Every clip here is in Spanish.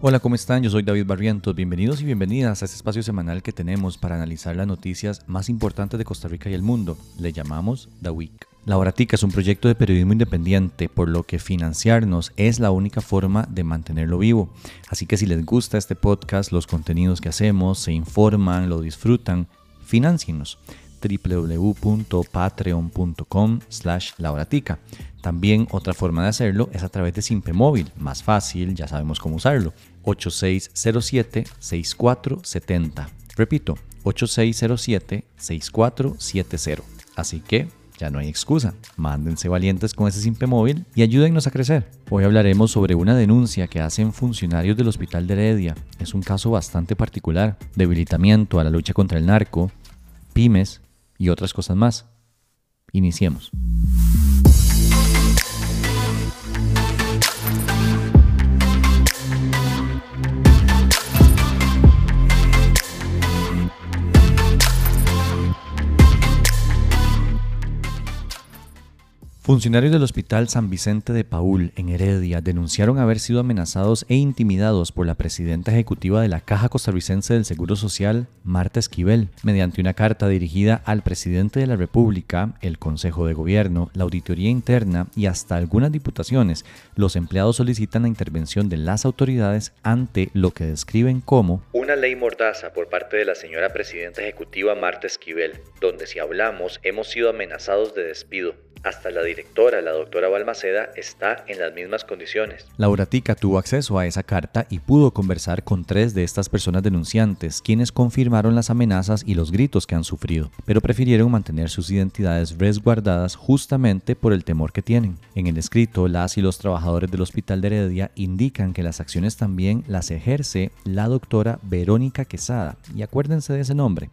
Hola, ¿cómo están? Yo soy David Barrientos. Bienvenidos y bienvenidas a este espacio semanal que tenemos para analizar las noticias más importantes de Costa Rica y el mundo. Le llamamos The Week. La Horatica es un proyecto de periodismo independiente, por lo que financiarnos es la única forma de mantenerlo vivo. Así que si les gusta este podcast, los contenidos que hacemos, se informan, lo disfrutan, financienos www.patreon.com slash lauratica. También otra forma de hacerlo es a través de Simpe Móvil, más fácil, ya sabemos cómo usarlo, 8607-6470. Repito, 8607-6470. Así que ya no hay excusa, mándense valientes con ese Simpe Móvil y ayúdennos a crecer. Hoy hablaremos sobre una denuncia que hacen funcionarios del Hospital de Heredia. Es un caso bastante particular, debilitamiento a la lucha contra el narco, pymes y otras cosas más. Iniciemos. Funcionarios del Hospital San Vicente de Paul, en Heredia, denunciaron haber sido amenazados e intimidados por la presidenta ejecutiva de la Caja Costarricense del Seguro Social, Marta Esquivel, mediante una carta dirigida al presidente de la República, el Consejo de Gobierno, la Auditoría Interna y hasta algunas diputaciones. Los empleados solicitan la intervención de las autoridades ante lo que describen como una ley mordaza por parte de la señora presidenta ejecutiva Marta Esquivel, donde si hablamos hemos sido amenazados de despido hasta la directora, la doctora Balmaceda, está en las mismas condiciones. Laura Tica tuvo acceso a esa carta y pudo conversar con tres de estas personas denunciantes, quienes confirmaron las amenazas y los gritos que han sufrido, pero prefirieron mantener sus identidades resguardadas justamente por el temor que tienen. En el escrito, las y los trabajadores del Hospital de Heredia indican que las acciones también las ejerce la doctora Verónica Quesada, y acuérdense de ese nombre.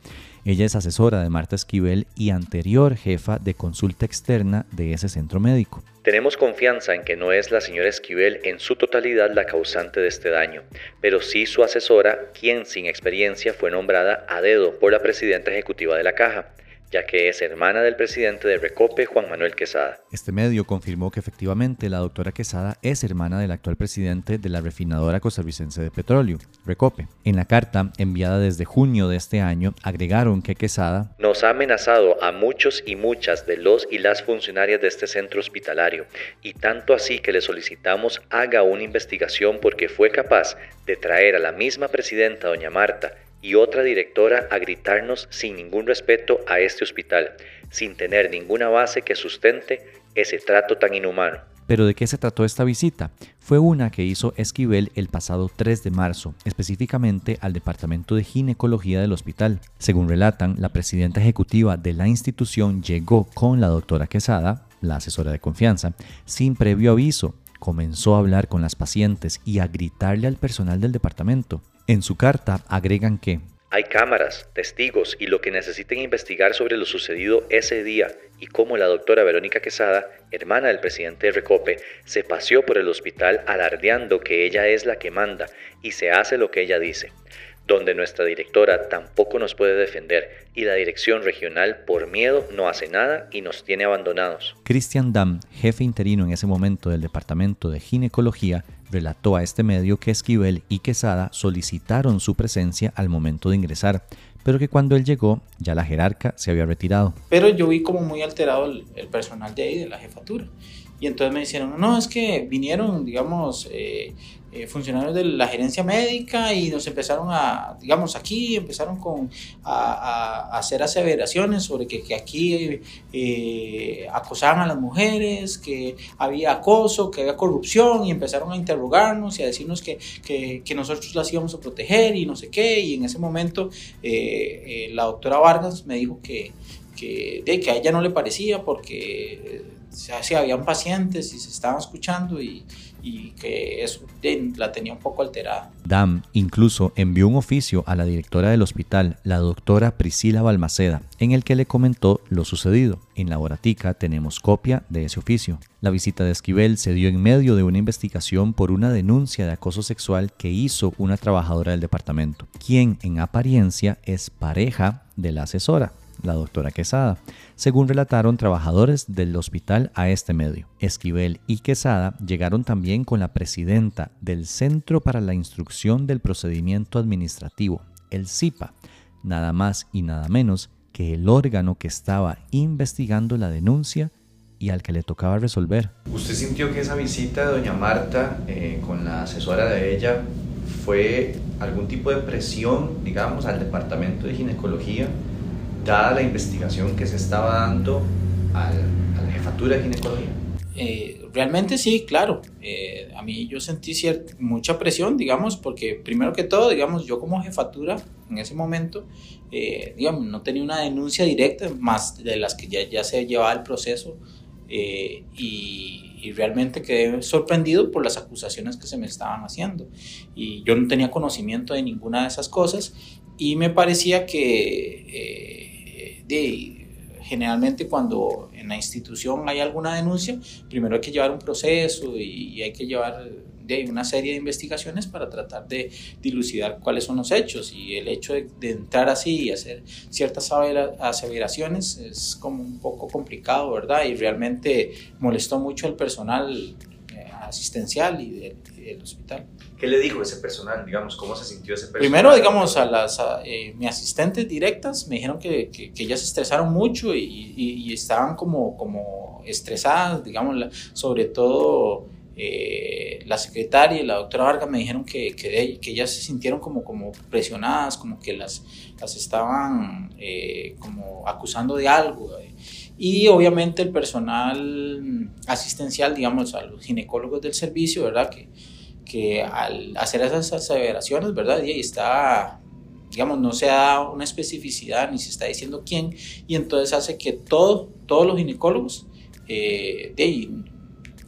Ella es asesora de Marta Esquivel y anterior jefa de consulta externa de ese centro médico. Tenemos confianza en que no es la señora Esquivel en su totalidad la causante de este daño, pero sí su asesora, quien sin experiencia fue nombrada a dedo por la presidenta ejecutiva de la caja ya que es hermana del presidente de Recope, Juan Manuel Quesada. Este medio confirmó que efectivamente la doctora Quesada es hermana del actual presidente de la refinadora costarricense de petróleo, Recope. En la carta, enviada desde junio de este año, agregaron que Quesada nos ha amenazado a muchos y muchas de los y las funcionarias de este centro hospitalario, y tanto así que le solicitamos haga una investigación porque fue capaz de traer a la misma presidenta, doña Marta, y otra directora a gritarnos sin ningún respeto a este hospital, sin tener ninguna base que sustente ese trato tan inhumano. ¿Pero de qué se trató esta visita? Fue una que hizo Esquivel el pasado 3 de marzo, específicamente al Departamento de Ginecología del hospital. Según relatan, la presidenta ejecutiva de la institución llegó con la doctora Quesada, la asesora de confianza, sin previo aviso. Comenzó a hablar con las pacientes y a gritarle al personal del departamento. En su carta agregan que hay cámaras, testigos y lo que necesiten investigar sobre lo sucedido ese día y cómo la doctora Verónica Quesada, hermana del presidente Recope, se paseó por el hospital alardeando que ella es la que manda y se hace lo que ella dice donde nuestra directora tampoco nos puede defender y la dirección regional por miedo no hace nada y nos tiene abandonados. Christian Dam, jefe interino en ese momento del Departamento de Ginecología, relató a este medio que Esquivel y Quesada solicitaron su presencia al momento de ingresar, pero que cuando él llegó ya la jerarca se había retirado. Pero yo vi como muy alterado el, personal de ahí, de la jefatura. Y entonces me dijeron, no, es que vinieron, digamos, eh, eh, funcionarios de la gerencia médica y nos empezaron a, digamos, aquí empezaron con, a, hacer aseveraciones sobre que, que aquí eh, acosaban a las mujeres, que había acoso, que había corrupción y empezaron a interrogarnos y a decirnos que, que, nosotros las íbamos a proteger y no sé qué. Y en ese momento eh, la doctora Vargas me dijo que, que, de, que a ella no le parecía porque si habían pacientes y se estaban escuchando y, y que eso la tenía un poco alterada. Dam incluso envió un oficio a la directora del hospital, la doctora Priscila Balmaceda, en el que le comentó lo sucedido. En la Boratica tenemos copia de ese oficio. La visita de Esquivel se dio en medio de una investigación por una denuncia de acoso sexual que hizo una trabajadora del departamento, quien en apariencia es pareja de la asesora. La doctora Quesada, según relataron trabajadores del hospital a este medio. Esquivel y Quesada llegaron también con la presidenta del Centro para la Instrucción del Procedimiento Administrativo, el CIPA, nada más y nada menos que el órgano que estaba investigando la denuncia y al que le tocaba resolver. ¿Usted sintió que esa visita de doña Marta eh, con la asesora de ella fue algún tipo de presión, digamos, al departamento de ginecología, dada la investigación que se estaba dando a la jefatura de ginecología? Eh, realmente sí, claro. Eh, a mí yo sentí cierta, mucha presión, digamos, porque primero que todo, digamos, yo como jefatura en ese momento, digamos, no tenía una denuncia directa, más de las que ya, ya se llevaba el proceso eh, y, realmente quedé sorprendido por las acusaciones que se me estaban haciendo. Y yo no tenía conocimiento de ninguna de esas cosas y me parecía que eh, generalmente cuando en la institución hay alguna denuncia, primero hay que llevar un proceso y hay que llevar de una serie de investigaciones para tratar de dilucidar cuáles son los hechos y el hecho de, entrar así y hacer ciertas aseveraciones es como un poco complicado, ¿verdad? Y realmente molestó mucho al personal asistencial y del, hospital. ¿Qué le dijo ese personal? Digamos, ¿cómo se sintió ese personal? Primero, digamos, a las eh, mis asistentes directas me dijeron que, que, ellas se estresaron mucho y, y, estaban como, como estresadas, digamos, sobre todo eh, la secretaria y la doctora Vargas me dijeron que, que, que, ellas se sintieron como, como presionadas, como que las, las estaban eh, como acusando de algo. Y obviamente el personal asistencial, digamos, a los ginecólogos del servicio, ¿verdad? Que, que al hacer esas aseveraciones, ¿verdad? Y está, digamos, no se da una especificidad ni se está diciendo quién, y entonces hace que todo, todos los ginecólogos eh, de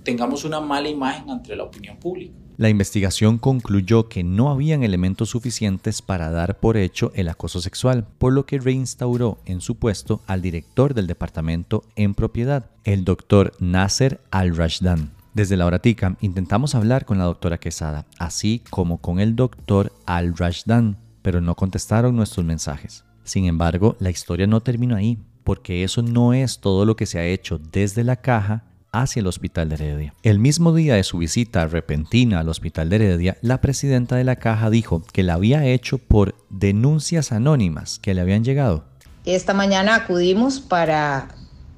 tengamos una mala imagen ante la opinión pública. La investigación concluyó que no habían elementos suficientes para dar por hecho el acoso sexual, por lo que reinstauró en su puesto al director del departamento en propiedad, el doctor Nasser Al-Rashdan. Desde la horatica intentamos hablar con la doctora Quesada, así como con el doctor Al-Rashdan, pero no contestaron nuestros mensajes. Sin embargo, la historia no terminó ahí, porque eso no es todo lo que se ha hecho desde la caja hacia el Hospital de Heredia. El mismo día de su visita repentina al Hospital de Heredia, la presidenta de la caja dijo que la había hecho por denuncias anónimas que le habían llegado. Esta mañana acudimos para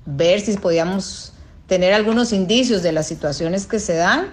ver si podíamos tener algunos indicios de las situaciones que se dan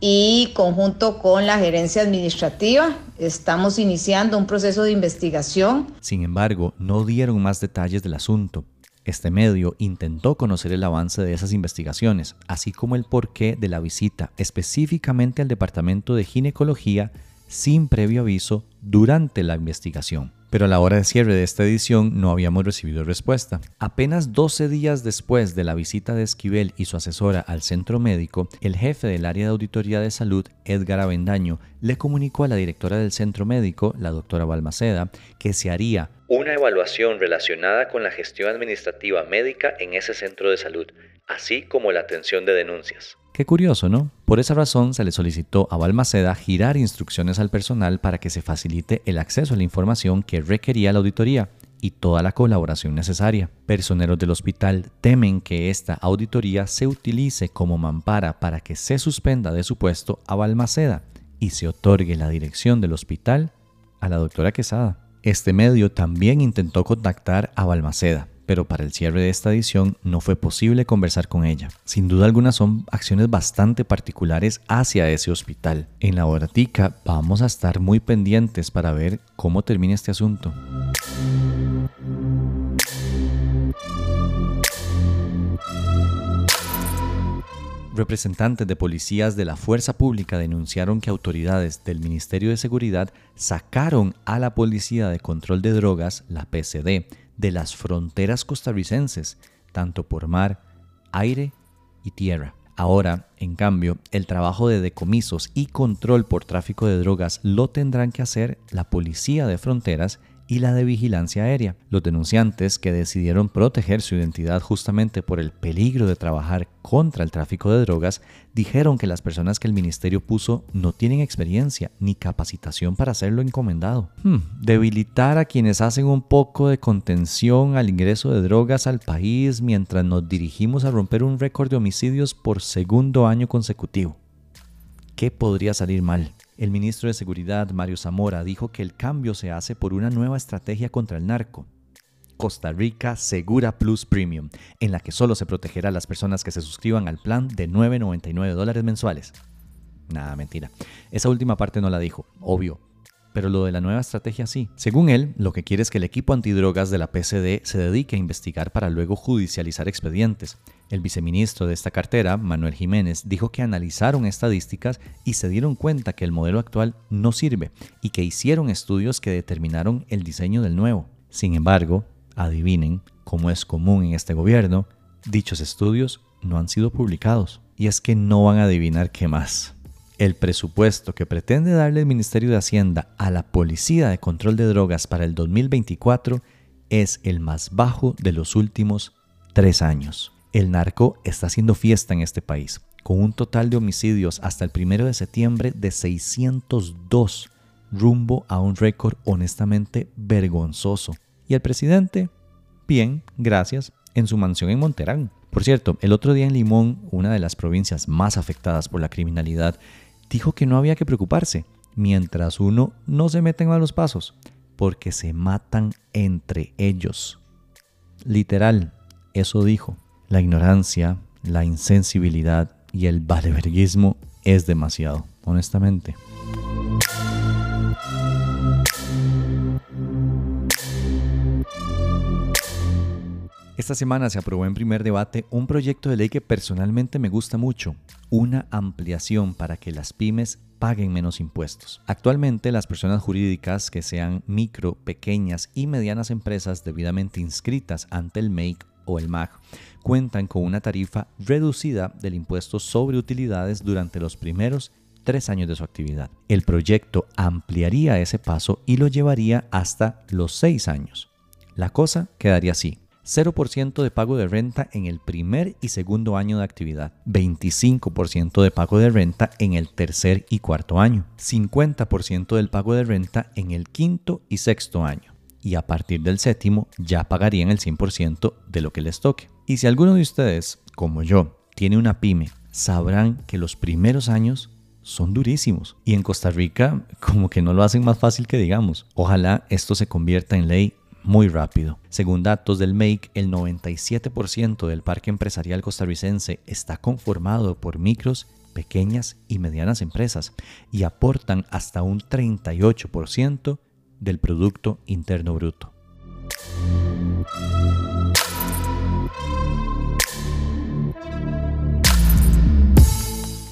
y conjunto con la gerencia administrativa estamos iniciando un proceso de investigación. Sin embargo, no dieron más detalles del asunto. Este medio intentó conocer el avance de esas investigaciones, así como el porqué de la visita específicamente al Departamento de Ginecología sin previo aviso durante la investigación pero a la hora de cierre de esta edición no habíamos recibido respuesta. Apenas 12 días después de la visita de Esquivel y su asesora al centro médico, el jefe del área de auditoría de salud, Edgar Avendaño, le comunicó a la directora del centro médico, la doctora Balmaceda, que se haría una evaluación relacionada con la gestión administrativa médica en ese centro de salud, así como la atención de denuncias. Qué curioso, ¿no? Por esa razón se le solicitó a Balmaceda girar instrucciones al personal para que se facilite el acceso a la información que requería la auditoría y toda la colaboración necesaria. Personeros del hospital temen que esta auditoría se utilice como mampara para que se suspenda de su puesto a Balmaceda y se otorgue la dirección del hospital a la doctora Quesada. Este medio también intentó contactar a Balmaceda, pero para el cierre de esta edición no fue posible conversar con ella. Sin duda alguna son acciones bastante particulares hacia ese hospital. En la horatica vamos a estar muy pendientes para ver cómo termina este asunto. Representantes de policías de la fuerza pública denunciaron que autoridades del Ministerio de Seguridad sacaron a la Policía de Control de Drogas, la PCD, de las fronteras costarricenses, tanto por mar, aire y tierra. Ahora, en cambio, el trabajo de decomisos y control por tráfico de drogas lo tendrán que hacer la Policía de Fronteras y la de vigilancia aérea. Los denunciantes, que decidieron proteger su identidad justamente por el peligro de trabajar contra el tráfico de drogas, dijeron que las personas que el ministerio puso no tienen experiencia ni capacitación para hacerlo encomendado. Hmm, debilitar a quienes hacen un poco de contención al ingreso de drogas al país mientras nos dirigimos a romper un récord de homicidios por segundo año consecutivo. ¿Qué podría salir mal? El ministro de Seguridad, Mario Zamora, dijo que el cambio se hace por una nueva estrategia contra el narco. Costa Rica Segura Plus Premium, en la que solo se protegerá a las personas que se suscriban al plan de 9.99 dólares mensuales. Nada, mentira. Esa última parte no la dijo, obvio, pero lo de la nueva estrategia sí. Según él, lo que quiere es que el equipo antidrogas de la PCD se dedique a investigar para luego judicializar expedientes. El viceministro de esta cartera, Manuel Jiménez, dijo que analizaron estadísticas y se dieron cuenta que el modelo actual no sirve y que hicieron estudios que determinaron el diseño del nuevo. Sin embargo, adivinen, como es común en este gobierno, dichos estudios no han sido publicados. Y es que no van a adivinar qué más. El presupuesto que pretende darle el Ministerio de Hacienda a la Policía de Control de Drogas para el 2024 es el más bajo de los últimos tres años. El narco está haciendo fiesta en este país, con un total de homicidios hasta el primero de septiembre de 602, rumbo a un récord honestamente vergonzoso. Y el presidente, bien, gracias, en su mansión en Monterán. Por cierto, el otro día en Limón, una de las provincias más afectadas por la criminalidad, dijo que no había que preocuparse mientras uno no se mete en malos pasos, porque se matan entre ellos. Literal, eso dijo. La ignorancia, la insensibilidad y el valeverguismo es demasiado, honestamente. Esta semana se aprobó en primer debate un proyecto de ley que personalmente me gusta mucho, una ampliación para que las pymes paguen menos impuestos. Actualmente las personas jurídicas que sean micro, pequeñas y medianas empresas debidamente inscritas ante el MEIC o el MAG cuentan con una tarifa reducida del impuesto sobre utilidades durante los primeros tres años de su actividad. El proyecto ampliaría ese paso y lo llevaría hasta los seis años. La cosa quedaría así. 0% de pago de renta en el primer y segundo año de actividad, 25% de pago de renta en el tercer y cuarto año, 50% del pago de renta en el quinto y sexto año, y a partir del séptimo ya pagarían el 100% de lo que les toque. Y si alguno de ustedes, como yo, tiene una pyme, sabrán que los primeros años son durísimos. Y en Costa Rica como que no lo hacen más fácil que digamos. Ojalá esto se convierta en ley muy rápido. Según datos del MAKE, el 97% del parque empresarial costarricense está conformado por micros, pequeñas y medianas empresas y aportan hasta un 38% del Producto Interno Bruto.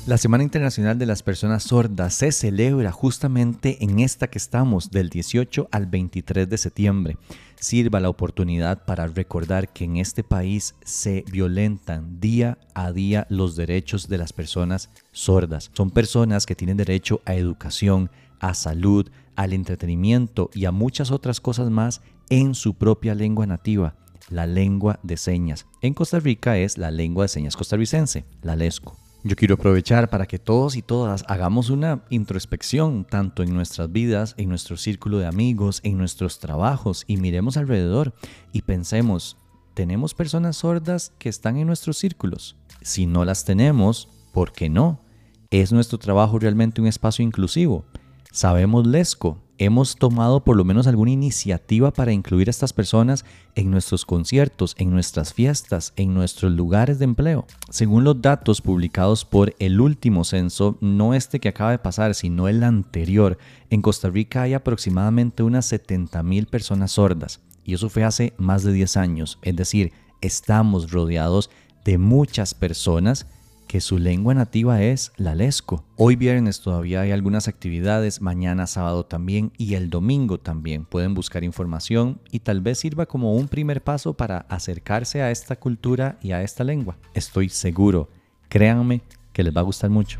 La Semana Internacional de las Personas Sordas se celebra justamente en esta que estamos, del 18 al 23 de septiembre. Sirva la oportunidad para recordar que en este país se violentan día a día los derechos de las personas sordas. Son personas que tienen derecho a educación, a salud, al entretenimiento y a muchas otras cosas más en su propia lengua nativa, la lengua de señas. En Costa Rica es la lengua de señas costarricense, la LESCO. Yo quiero aprovechar para que todos y todas hagamos una introspección tanto en nuestras vidas, en nuestro círculo de amigos, en nuestros trabajos y miremos alrededor y pensemos, ¿tenemos personas sordas que están en nuestros círculos? Si no las tenemos, ¿por qué no? ¿Es nuestro trabajo realmente un espacio inclusivo? ¿Sabemos lesco? Hemos tomado por lo menos alguna iniciativa para incluir a estas personas en nuestros conciertos, en nuestras fiestas, en nuestros lugares de empleo. Según los datos publicados por el último censo, no este que acaba de pasar, sino el anterior, en Costa Rica hay aproximadamente unas 70 mil personas sordas. Y eso fue hace más de 10 años. Es decir, estamos rodeados de muchas personas que su lengua nativa es la lesco. Hoy viernes todavía hay algunas actividades, mañana sábado también y el domingo también. Pueden buscar información y tal vez sirva como un primer paso para acercarse a esta cultura y a esta lengua. Estoy seguro, créanme que les va a gustar mucho.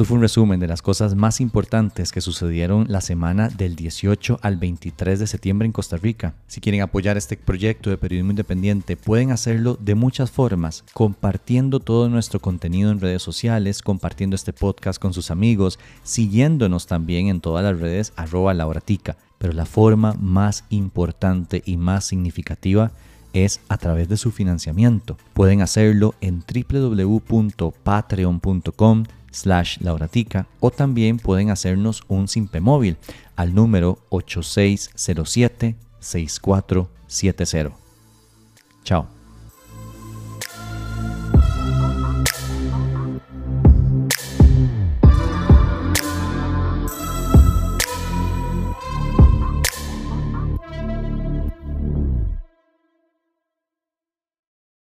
Esto fue un resumen de las cosas más importantes que sucedieron la semana del 18 al 23 de septiembre en Costa Rica. Si quieren apoyar este proyecto de periodismo independiente, pueden hacerlo de muchas formas, compartiendo todo nuestro contenido en redes sociales, compartiendo este podcast con sus amigos, siguiéndonos también en todas las redes arroba. Pero la forma más importante y más significativa es a través de su financiamiento. Pueden hacerlo en www.patreon.com slash lauratica o también pueden hacernos un simpe móvil al número 8607 6470. Chao.